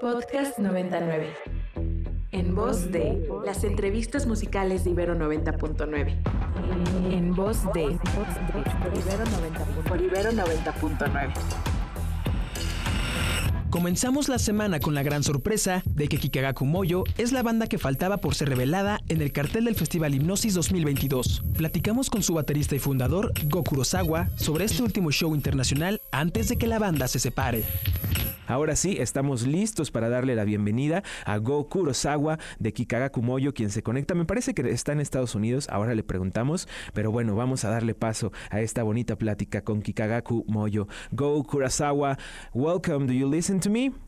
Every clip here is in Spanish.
Podcast 99. En voz de las entrevistas musicales de Ibero 90.9. En voz de Ibero 90.9. Comenzamos la semana con la gran sorpresa de que Kikagaku Moyo es la banda que faltaba por ser revelada en el cartel del Festival Hipnosis 2022. Platicamos con su baterista y fundador, Go Kurosawa, sobre este último show internacional antes de que la banda se separe. Ahora sí, estamos listos para darle la bienvenida a Go Kurosawa de Kikagaku Moyo, quien se conecta. Me parece que está en Estados Unidos, ahora le preguntamos, pero bueno, vamos a darle paso a esta bonita plática con Kikagaku Moyo. Go Kurosawa, welcome. Do you listen to me?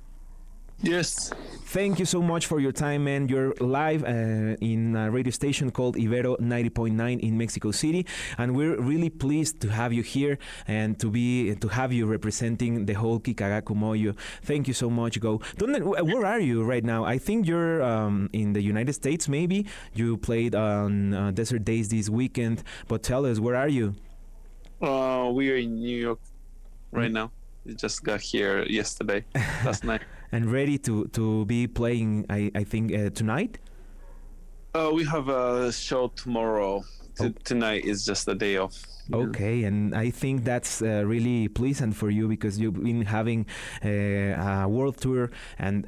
Yes. Thank you so much for your time, man. You're live uh, in a radio station called Ibero 90.9 in Mexico City, and we're really pleased to have you here and to be to have you representing the whole Kikagaku Moyo. Thank you so much, Go. Donde, where are you right now? I think you're um, in the United States. Maybe you played on uh, Desert Days this weekend, but tell us where are you? Uh, we are in New York right now. We just got here yesterday, last night. And ready to to be playing. I I think uh, tonight. Uh, we have a show tomorrow. T- Oh. Tonight is just a day off. Okay, and I think that's uh, really pleasant for you because you've been having uh, a world tour and.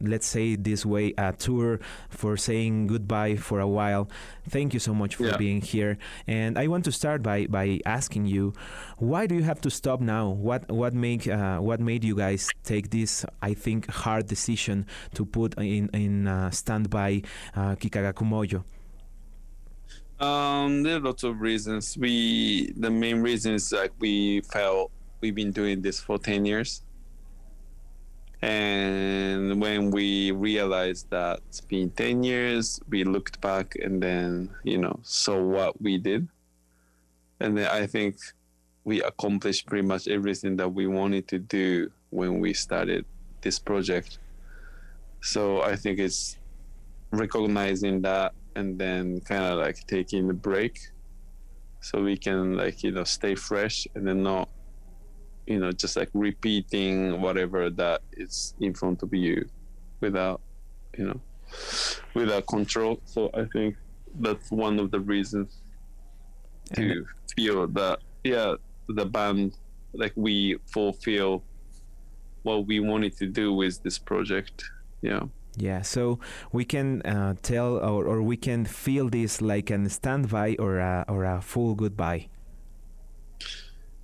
Let's say this way, a tour for saying goodbye for a while. Thank you so much for Yeah. being here. And I want to start by, by asking you, why do you have to stop now? What what make uh, what made you guys take this? I think hard decision to put in in uh, standby uh, Kikagaku Moyo. Um, there are lots of reasons. We the main reason is like we felt we've been doing this for ten years, and when we realized that it's been ten years, we looked back and then you know saw what we did, and then I think we accomplished pretty much everything that we wanted to do when we started this project. So I think it's recognizing that and then kind of like taking a break so we can like you know stay fresh and then not you know just like repeating whatever that is in front of you without you know without control. So i think that's one of the reasons to feel that yeah the band like we fulfill what we wanted to do with this project. Yeah. Yeah, so we can uh, tell or, or we can feel this like a standby or a, or a full goodbye.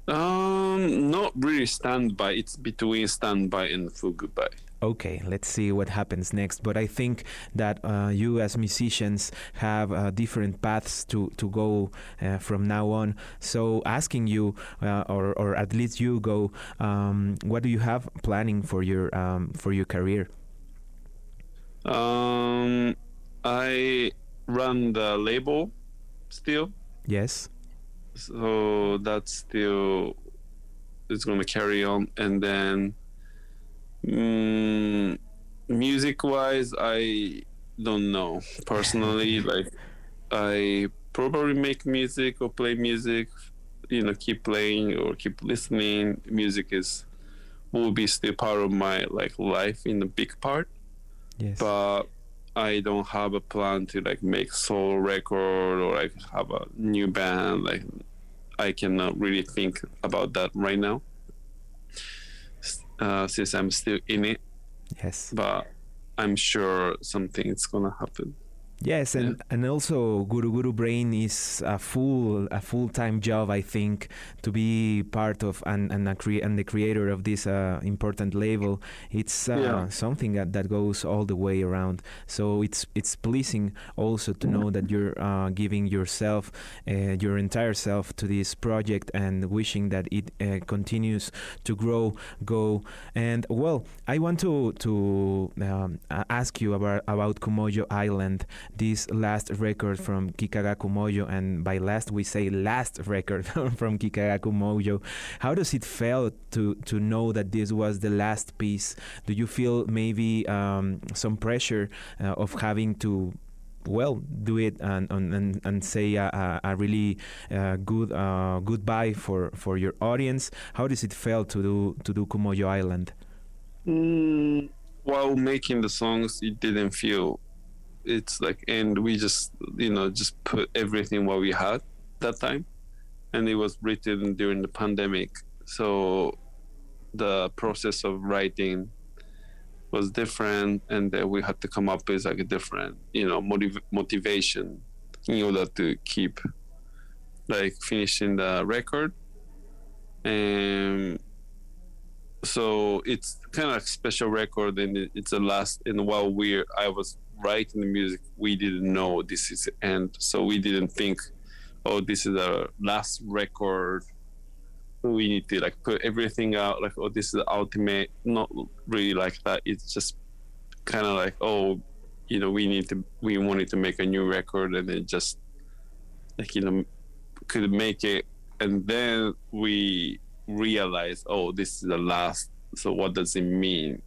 Um, not really standby. It's between standby and full goodbye. Okay, let's see what happens next. But I think that uh, you, as musicians, have uh, different paths to to go uh, from now on. So, asking you, uh, or or at least you go, um, what do you have planning for your um, for your career? Um, I run the label still, Yes. So that's still it's gonna carry on. And then, mm, music-wise, I don't know personally. like, I probably make music or play music. You know, keep playing or keep listening. Music is will be still part of my like life in a big part. Yes. but I don't have a plan to like make solo record or like have a new band. Like I cannot really think about that right now, uh, since I'm still in it. yes. But I'm sure something is gonna happen. Yes, and, and also Guru Guru Brain is a full a full time job, I think, to be part of and and, a crea- and the creator of this uh, important label. It's uh, Yeah. something that, that goes all the way around. So it's it's pleasing also to know that you're uh, giving yourself, uh, your entire self, to this project and wishing that it uh, continues to grow, go. And well, I want to to um, ask you about about Kumoyo Island this last record from Kikagaku Moyo, and by last we say last record from Kikagaku Moyo. How does it feel to to know that this was the last piece? Do you feel maybe um, some pressure uh, of having to? Well, do it and and, and, say a, a, a really uh, good uh, goodbye for, for your audience. How does it feel to do to do Kumoyo Island? Mm, while making the songs, it didn't feel it's like, and we just, you know, just put everything what we had that time. And it was written during the pandemic. So the process of writing was different. And then we had to come up with like a different, you know, motiv- motivation in order to keep like finishing the record. And so it's kind of special record and it's the last and while we I was writing the music we didn't know this is the end. So we didn't think oh this is the last record. We need to like put everything out like oh this is the ultimate. Not really like that. It's just kind of like oh you know we need to we wanted to make a new record and it just like you know could make it. And then we realized, oh this is the last. So what does it mean?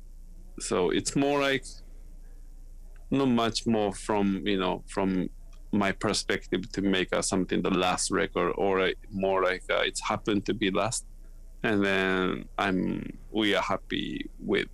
So it's more like not much more from you know from my perspective to make uh, something the last record or more like uh, it's happened to be last. And then i'm we are happy with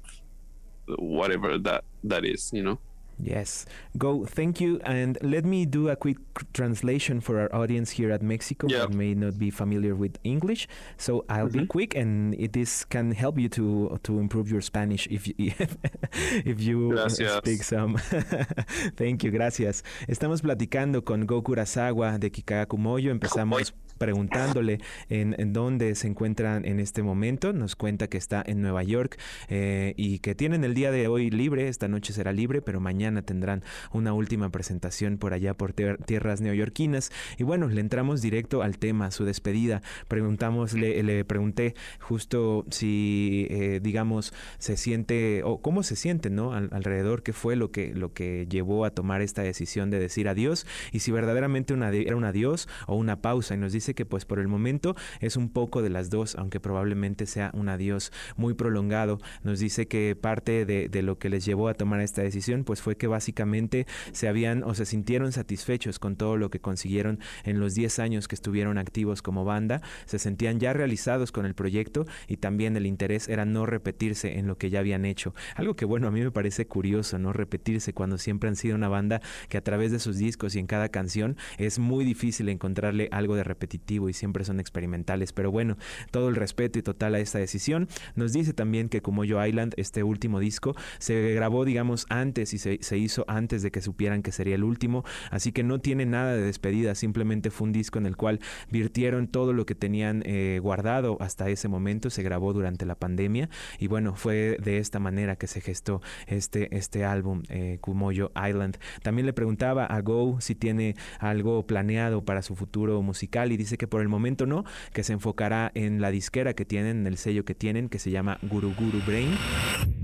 whatever that that is you know Yes. Go. Thank you. And let me do a quick translation for our audience here at Mexico Yeah. that may not be familiar with English. So I'll be Mhm. quick, and it is can help you to to improve your Spanish if you, if you Gracias. speak some. Thank you. Gracias. Estamos platicando con Go Kurasawa de Kikagakumoyo. Empezamos preguntándole en, dónde se encuentran en este momento. Nos cuenta que está en Nueva York eh, y que tienen el día de hoy libre. Esta noche será libre, pero mañana tendrán una última presentación por allá por tier- tierras neoyorquinas. Y bueno, le entramos directo al tema, su despedida. Preguntamos, le, le pregunté justo si, eh, digamos, se siente o cómo se siente, ¿no? Al- alrededor, qué fue lo que, lo que llevó a tomar esta decisión de decir adiós y si verdaderamente una era un adiós o una pausa. Y nos dice que pues por el momento es un poco de las dos, aunque probablemente sea un adiós muy prolongado. Nos dice que parte de, de lo que les llevó a tomar esta decisión pues fue que básicamente se habían o se sintieron satisfechos con todo lo que consiguieron en los 10 años que estuvieron activos como banda, se sentían ya realizados con el proyecto y también el interés era no repetirse en lo que ya habían hecho. Algo que bueno, a mí me parece curioso, no repetirse cuando siempre han sido una banda que a través de sus discos y en cada canción es muy difícil encontrarle algo de repetitivo y siempre son experimentales. Pero bueno, todo el respeto y total a esta decisión. Nos dice también que como Yo Island, este último disco, se grabó, digamos, antes y se, se hizo antes de que supieran que sería el último. Así que no tiene nada de despedida, simplemente fue un disco en el cual virtieron todo lo que tenían eh, guardado hasta ese momento. Se grabó durante la pandemia y bueno, fue de esta manera que se gestó este, este álbum, eh, Kumoyo Island. También le preguntaba a Go si tiene algo planeado para su futuro musical y dice que por el momento no, que se enfocará en la disquera que tienen, en el sello que tienen, que se llama Guru Guru Brain.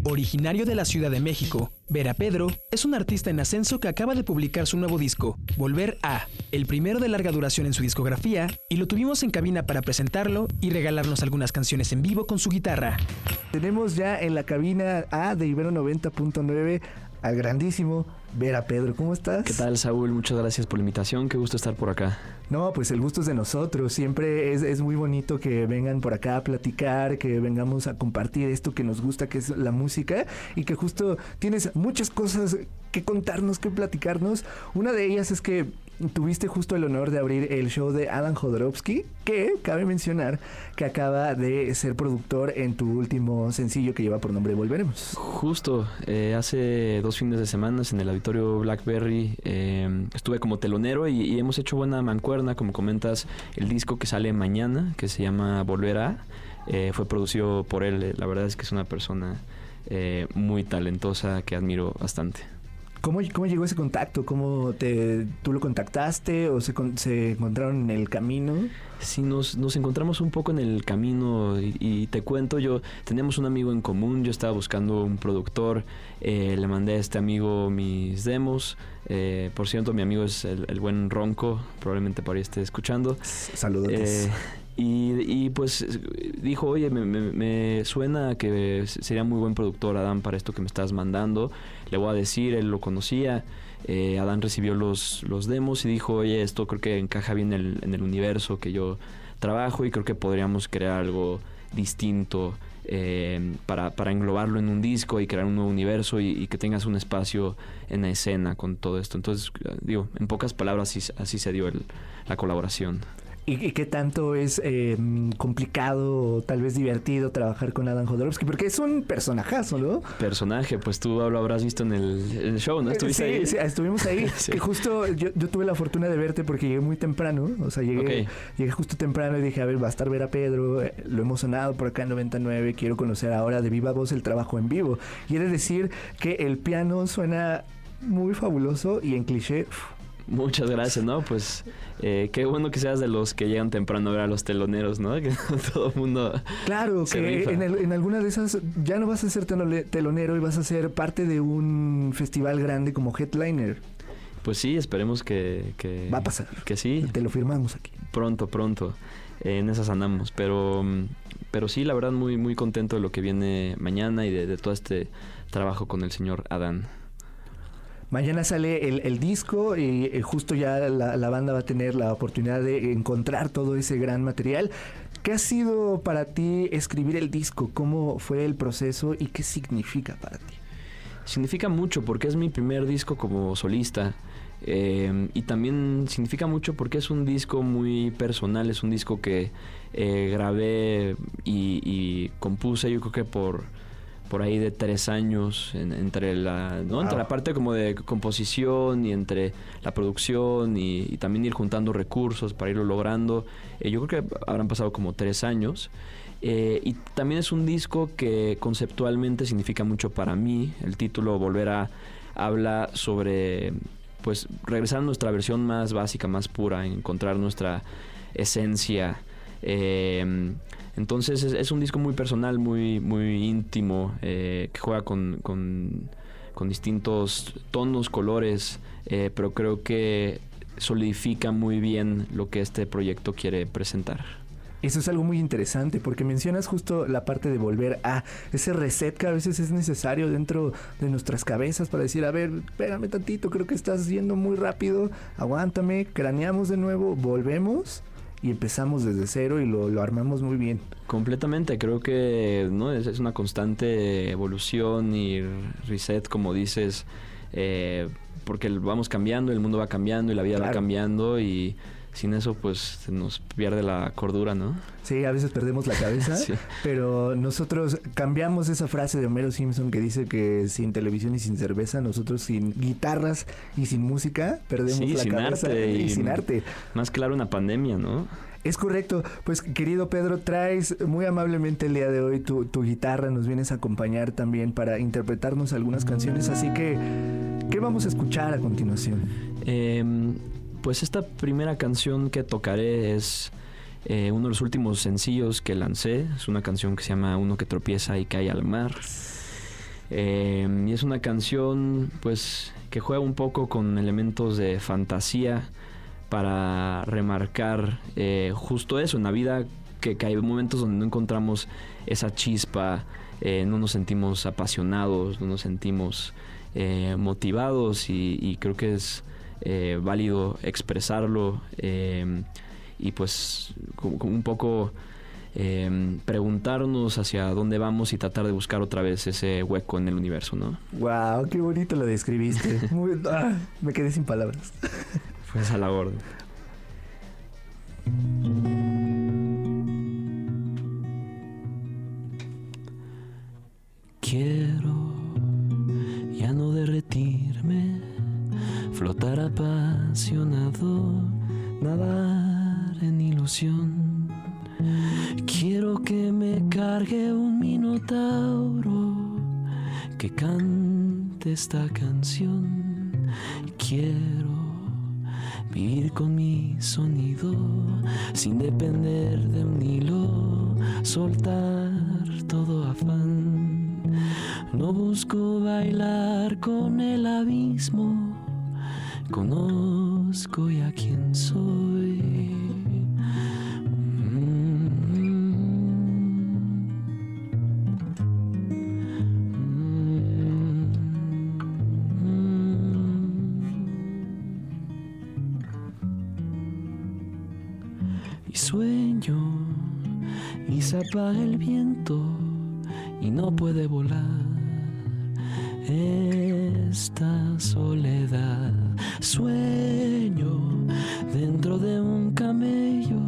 Originario de la Ciudad de México, Vera Pedro es un artista en ascenso que acaba de publicar su nuevo disco, Volver a, el primero de larga duración en su discografía, y lo tuvimos en cabina para presentarlo y regalarnos algunas canciones en vivo con su guitarra. Tenemos ya en la cabina A de Ibero 90.9 al grandísimo Vera Pedro. ¿Cómo estás? ¿Qué tal, Saúl? Muchas gracias por la invitación. Qué gusto estar por acá. No, pues el gusto es de nosotros. Siempre es, es muy bonito que vengan por acá a platicar, que vengamos a compartir esto que nos gusta, que es la música, y que justo tienes muchas cosas que contarnos, que platicarnos. Una de ellas es que tuviste justo el honor de abrir el show de Alan Jodorowsky, que cabe mencionar que acaba de ser productor en tu último sencillo que lleva por nombre Volveremos. Justo, eh, hace dos fines de semana en el auditorio Blackberry eh, estuve como telonero y, hemos hecho buena mancuerna, como comentas, el disco que sale mañana, que se llama Volver a, eh, fue producido por él. La verdad es que es una persona eh, muy talentosa que admiro bastante. ¿Cómo, ¿Cómo llegó ese contacto? ¿Cómo te, tú lo contactaste o se, se encontraron en el camino? Sí, nos, nos encontramos un poco en el camino y, y te cuento, yo tenemos un amigo en común, yo estaba buscando un productor, eh, le mandé a este amigo mis demos, eh, por cierto mi amigo es el, el buen Ronco, probablemente por ahí esté escuchando, Saludos. eh, y, pues dijo, oye, me, me- me suena que sería muy buen productor Adán para esto que me estás mandando. Le voy a decir, él lo conocía. Eh, Adán recibió los, los demos y dijo, oye, esto creo que encaja bien en el, en el universo que yo trabajo y creo que podríamos crear algo distinto eh, para, para, englobarlo en un disco y crear un nuevo universo y, que tengas un espacio en la escena con todo esto. Entonces, digo, en pocas palabras así, así se dio el, la colaboración. ¿Y, qué tanto es eh, complicado o tal vez divertido trabajar con Adam Jodorowsky? Porque es un personajazo, ¿no? Personaje, pues tú lo habrás visto en el, show, ¿no? ¿Estuviste sí, ahí? sí, estuvimos ahí. Que justo yo, tuve la fortuna de verte porque llegué muy temprano. O sea, llegué, llegué justo temprano y dije, a ver, va a estar ver a Pedro. Eh, lo hemos sonado por acá en 99. Quiero conocer ahora de viva voz el trabajo en vivo. De decir que el piano suena muy fabuloso y en cliché... Muchas gracias, ¿no? Pues eh, qué bueno que seas de los que llegan temprano a ver a los teloneros, ¿no? Que todo el mundo. Claro, que en, en, alguna de esas ya no vas a ser telonero y vas a ser parte de un festival grande como headliner. Pues sí, esperemos que, que. Va a pasar. Que sí. Te lo firmamos aquí. Pronto, pronto. en esas andamos. Pero, pero sí, la verdad, muy, muy contento de lo que viene mañana y de, de todo este trabajo con el señor Adán. Mañana sale el, disco y eh, justo ya la, banda va a tener la oportunidad de encontrar todo ese gran material. ¿Qué ha sido para ti escribir el disco? ¿Cómo fue el proceso y qué significa para ti? Significa mucho porque es mi primer disco como solista. Eh, y también significa mucho porque es un disco muy personal, es un disco que eh, grabé y, compuse yo creo que por por ahí de tres años entre la entre la parte como de composición y entre la producción y, también ir juntando recursos para irlo logrando eh, yo creo que habrán pasado como tres años. Eh, y también es un disco que conceptualmente significa mucho para mí. El título volver a habla sobre pues regresar a nuestra versión más básica más pura encontrar nuestra esencia eh, entonces es, un disco muy personal, muy, muy íntimo, eh, que juega con, con, distintos tonos, colores, eh, pero creo que solidifica muy bien lo que este proyecto quiere presentar. Eso es algo muy interesante porque mencionas justo la parte de volver a ese reset que a veces es necesario dentro de nuestras cabezas para decir, a ver, espérame tantito, creo que estás yendo muy rápido, aguántame, craneamos de nuevo, volvemos y empezamos desde cero y lo, armamos muy bien. Completamente, creo que no es, una constante evolución y reset, como dices, eh, porque vamos cambiando, el mundo va cambiando y la vida va cambiando y sin eso pues se nos pierde la cordura, ¿no? Sí, a veces perdemos la cabeza, pero nosotros cambiamos esa frase de Homero Simpson que dice que sin televisión y sin cerveza, nosotros sin guitarras y sin música perdemos la cabeza y, sin arte. Más claro una pandemia, ¿no? Es correcto. Pues querido Pedro, traes muy amablemente el día de hoy tu, tu, guitarra, nos vienes a acompañar también para interpretarnos algunas canciones, así que, ¿qué vamos a escuchar a continuación? Eh, pues esta primera canción que tocaré es eh, uno de los últimos sencillos que lancé. Es una canción que se llama Uno que tropieza y cae al mar. Eh, y es una canción pues que juega un poco con elementos de fantasía para remarcar eh, justo eso en la vida que, hay momentos donde no encontramos esa chispa, no nos sentimos apasionados, no nos sentimos motivados y creo que es eh, válido expresarlo em, y pues un poco em, preguntarnos hacia dónde vamos y tratar de buscar otra vez ese hueco en el universo, ¿no? Wow, qué bonito lo describiste. Ah, me quedé sin palabras. Pues a la orden. Quiero ya no derretirme flotar apasionado, nadar en ilusión. Quiero que me cargue un minotauro que cante esta canción. Quiero vivir con mi sonido sin depender de un hilo, soltar todo afán. No busco bailar con el abismo conozco ya quién soy. Y sueño y se apaga el viento y no puede volar. Esta soledad, sueño dentro de un camello,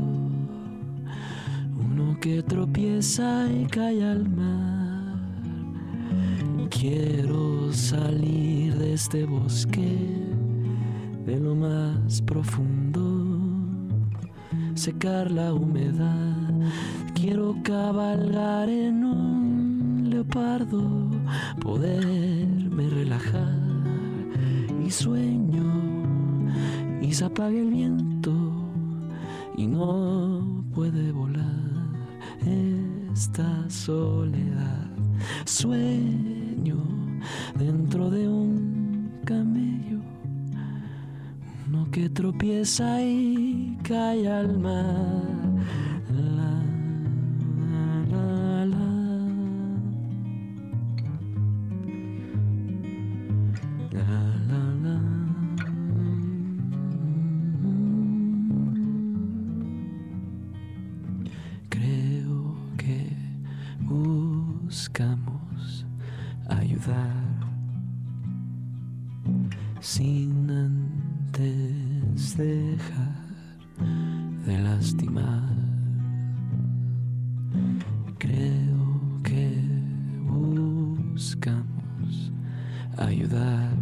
uno que tropieza y cae al mar. Quiero salir de este bosque, de lo más profundo, secar la humedad. Quiero cabalgar en un leopardo, poderme relajar y sueño y se apaga el viento y no puede volar esta soledad. Sueño dentro de un camello, uno que tropieza y cae al mar. Creo que buscamos ayudar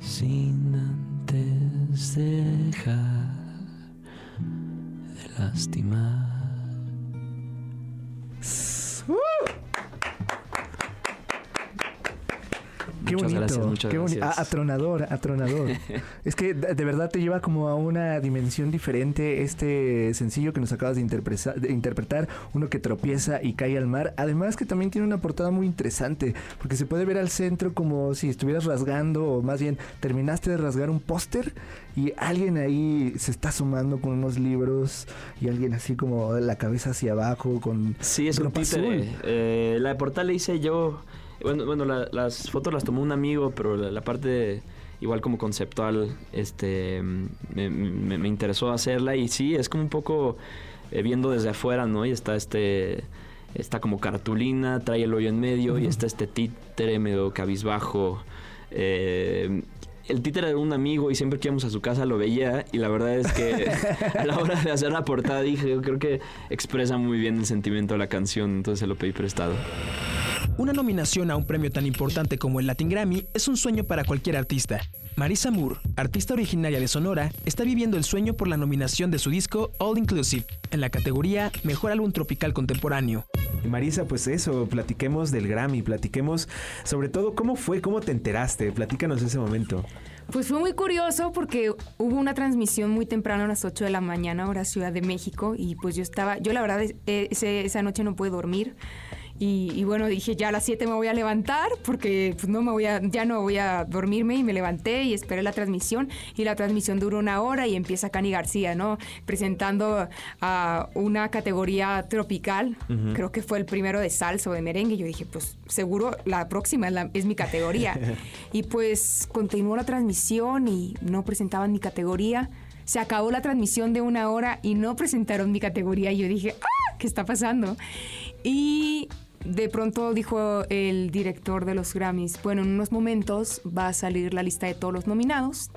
sin antes dejar de lastimar. Qué Muchas bonito, gracias, muchas qué boni- gracias. a- atronador, atronador. es que de verdad te lleva como a una dimensión diferente este sencillo que nos acabas de, interpretar, uno que tropieza y cae al mar. Además que también tiene una portada muy interesante, porque se puede ver al centro como si estuvieras rasgando, o más bien terminaste de rasgar un póster y alguien ahí se está sumando con unos libros y alguien así como la cabeza hacia abajo con Sí, es un ropa títere. azul. Eh, la de portal la hice yo. Bueno, bueno la- las fotos las tomó un amigo, pero la, la parte igual como conceptual este me, me- me interesó hacerla y sí, es como un poco eh, viendo desde afuera, ¿no? Y está este está como cartulina, trae el hoyo en medio y está este títere medio cabizbajo. Eh, el títere era un amigo y siempre que íbamos a su casa lo veía y la verdad es que a la hora de hacer la portada dije, yo creo que expresa muy bien el sentimiento de la canción, entonces se lo pedí prestado. Una nominación a un premio tan importante como el Latin Grammy es un sueño para cualquier artista. Marisa Moore, artista originaria de Sonora, está viviendo el sueño por la nominación de su disco All Inclusive en la categoría Mejor Álbum Tropical Contemporáneo. Marisa, pues eso, platiquemos del Grammy, platiquemos sobre todo cómo fue, cómo te enteraste, platícanos ese momento. Pues fue muy curioso porque hubo una transmisión muy temprano a las 8 de la mañana, hora Ciudad de México, y pues yo estaba, yo la verdad eh, ese- esa noche no pude dormir. Y, y bueno, dije, ya a las 7 me voy a levantar porque pues, no me voy a, ya no voy a dormirme y me levanté y esperé la transmisión y la transmisión duró una hora y empieza Cani García, ¿no? Presentando a una categoría tropical, creo que fue el primero de salsa o de merengue. Yo dije, pues seguro la próxima es, la- es mi categoría. y pues continuó la transmisión y no presentaban mi categoría. Se acabó la transmisión de una hora y no presentaron mi categoría. Y yo dije, ¡ah! ¿Qué está pasando? Y de pronto dijo el director de los Grammys, bueno, en unos momentos va a salir la lista de todos los nominados.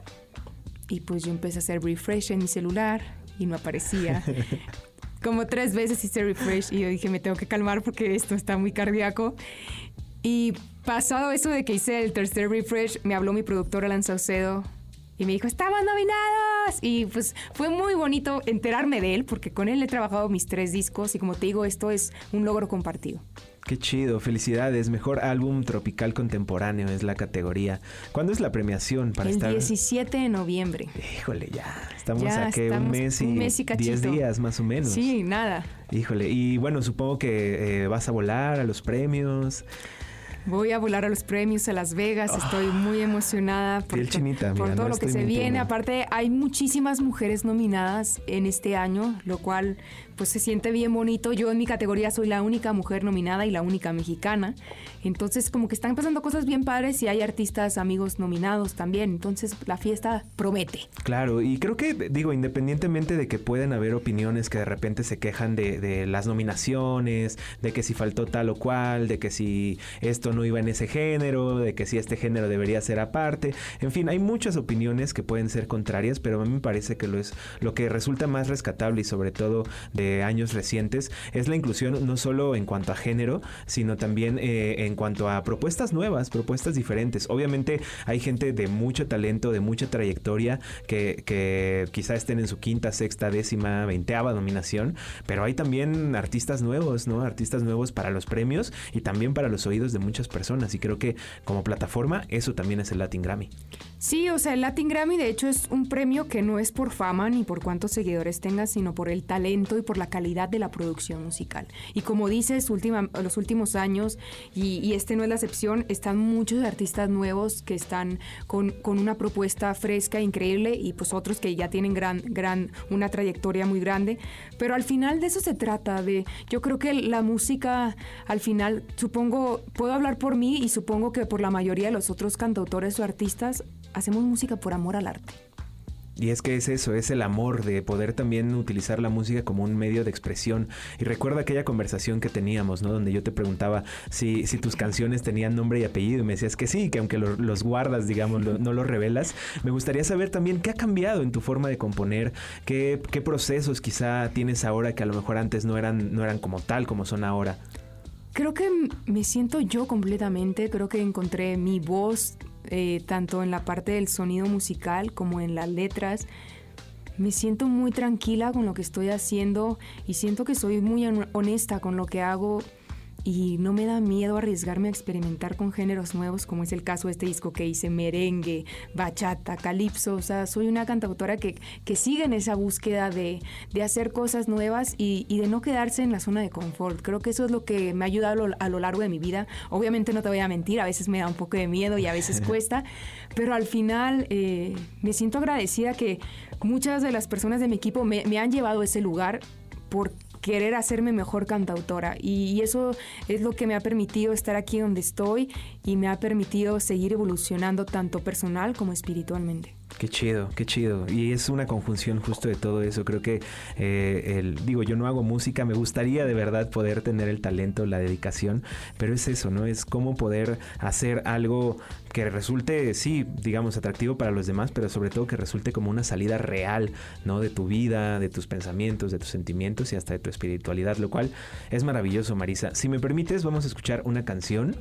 Y pues yo empecé a hacer refresh en mi celular y no aparecía. Como tres veces hice refresh y yo dije, me tengo que calmar porque esto está muy cardíaco. Y pasado eso de que hice el tercer refresh, me habló mi productor Alan Saucedo y me dijo, ¡estamos nominados! Y pues fue muy bonito enterarme de él porque con él he trabajado mis tres discos y como te digo, esto es un logro compartido. Qué chido, felicidades, mejor álbum tropical contemporáneo es la categoría. ¿Cuándo es la premiación para el estar? 17 de noviembre. Híjole, ya, estamos Ya a que un estamos mes y, un mes y 10 cachito. días más o menos. Sí, nada. Híjole, y bueno, supongo que eh, vas a volar a los premios. Voy a volar a los premios a Las Vegas. Estoy muy emocionada por, Piel chinita, por mira, todo no lo que se viene. Aparte, hay muchísimas mujeres nominadas en este año, lo cual pues se siente bien bonito. Yo en mi categoría soy la única mujer nominada y la única mexicana. Entonces, como que están pasando cosas bien padres y hay artistas, amigos nominados también. Entonces, la fiesta promete. Claro, y creo que, digo, independientemente de que pueden haber opiniones que de repente se quejan de, de las nominaciones, de que si faltó tal o cual, de que si esto no iba en ese género, de que si este género debería ser aparte, en fin, hay muchas opiniones que pueden ser contrarias, pero a mí me parece que lo es lo que resulta más rescatable y sobre todo de años recientes es la inclusión no solo en cuanto a género, sino también eh, en cuanto a propuestas nuevas, propuestas diferentes. Obviamente hay gente de mucho talento, de mucha trayectoria que, que quizá estén en su quinta, sexta, décima, veinteava nominación, pero hay también artistas nuevos, ¿no? Artistas nuevos para los premios y también para los oídos de muchas personas. Y creo que como plataforma eso también es el Latin Grammy. Sí, o sea, el Latin Grammy de hecho es un premio que no es por fama ni por cuántos seguidores tengas, sino por el talento y por la calidad de la producción musical. Y como dices, última, los últimos años, y, y este no es la excepción, están muchos artistas nuevos que están con, con una propuesta fresca, increíble, y pues otros que ya tienen gran, gran, una trayectoria muy grande. Pero al final de eso se trata, de, yo creo que la música, al final, supongo, puedo hablar por mí y supongo que por la mayoría de los otros cantautores o artistas, hacemos música por amor al arte. Y es que es eso, es el amor de poder también utilizar la música como un medio de expresión. Y recuerda aquella conversación que teníamos, ¿no? Donde yo te preguntaba si, si tus canciones tenían nombre y apellido y me decías que sí, que aunque lo- los guardas, digamos, no los revelas. Me gustaría saber también qué ha cambiado en tu forma de componer, qué, qué procesos quizá tienes ahora que a lo mejor antes no eran, no eran como tal, como son ahora. Creo que me siento yo completamente, creo que encontré mi voz eh, tanto en la parte del sonido musical como en las letras. Me siento muy tranquila con lo que estoy haciendo y siento que soy muy hon- honesta con lo que hago y no me da miedo arriesgarme a experimentar con géneros nuevos como es el caso de este disco que hice, merengue, bachata, calipso, o sea, soy una cantautora que, que sigue en esa búsqueda de, de hacer cosas nuevas y, y de no quedarse en la zona de confort. Creo que eso es lo que me ha ayudado a lo, a lo largo de mi vida. Obviamente no te voy a mentir, a veces me da un poco de miedo y a veces cuesta, pero al final eh, me siento agradecida que muchas de las personas de mi equipo me, me han llevado a ese lugar por querer hacerme mejor cantautora y, y eso es lo que me ha permitido estar aquí donde estoy y me ha permitido seguir evolucionando tanto personal como espiritualmente. Qué chido, qué chido. Y es una conjunción justo de todo eso. Creo que, eh, el, digo, yo no hago música, me gustaría de verdad poder tener el talento, la dedicación, pero es eso, ¿no? Es cómo poder hacer algo que resulte, sí, digamos, atractivo para los demás, pero sobre todo que resulte como una salida real, ¿no? De tu vida, de tus pensamientos, de tus sentimientos y hasta de tu espiritualidad, lo cual es maravilloso, Marisa. Si me permites, vamos a escuchar una canción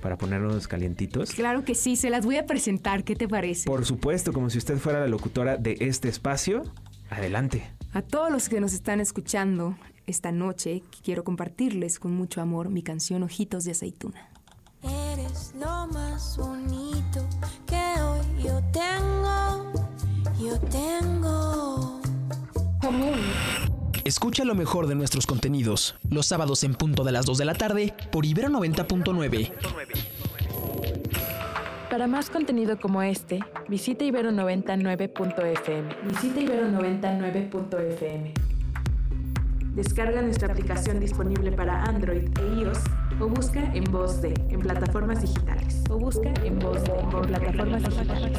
para ponernos calientitos. Claro que sí, se las voy a presentar, ¿qué te parece? Por supuesto, como si usted fuera la locutora de este espacio. Adelante. A todos los que nos están escuchando esta noche, quiero compartirles con mucho amor mi canción Ojitos de Aceituna. Eres lo más bonito que hoy yo tengo, yo tengo. Escucha lo mejor de nuestros contenidos los sábados en punto de las 2 de la tarde por Ibero 90.9. Para más contenido como este, visita ibero99.fm. Visita ibero99.fm. Descarga nuestra aplicación disponible para Android e iOS o busca en voz de en plataformas digitales. O busca en voz de en plataformas digitales.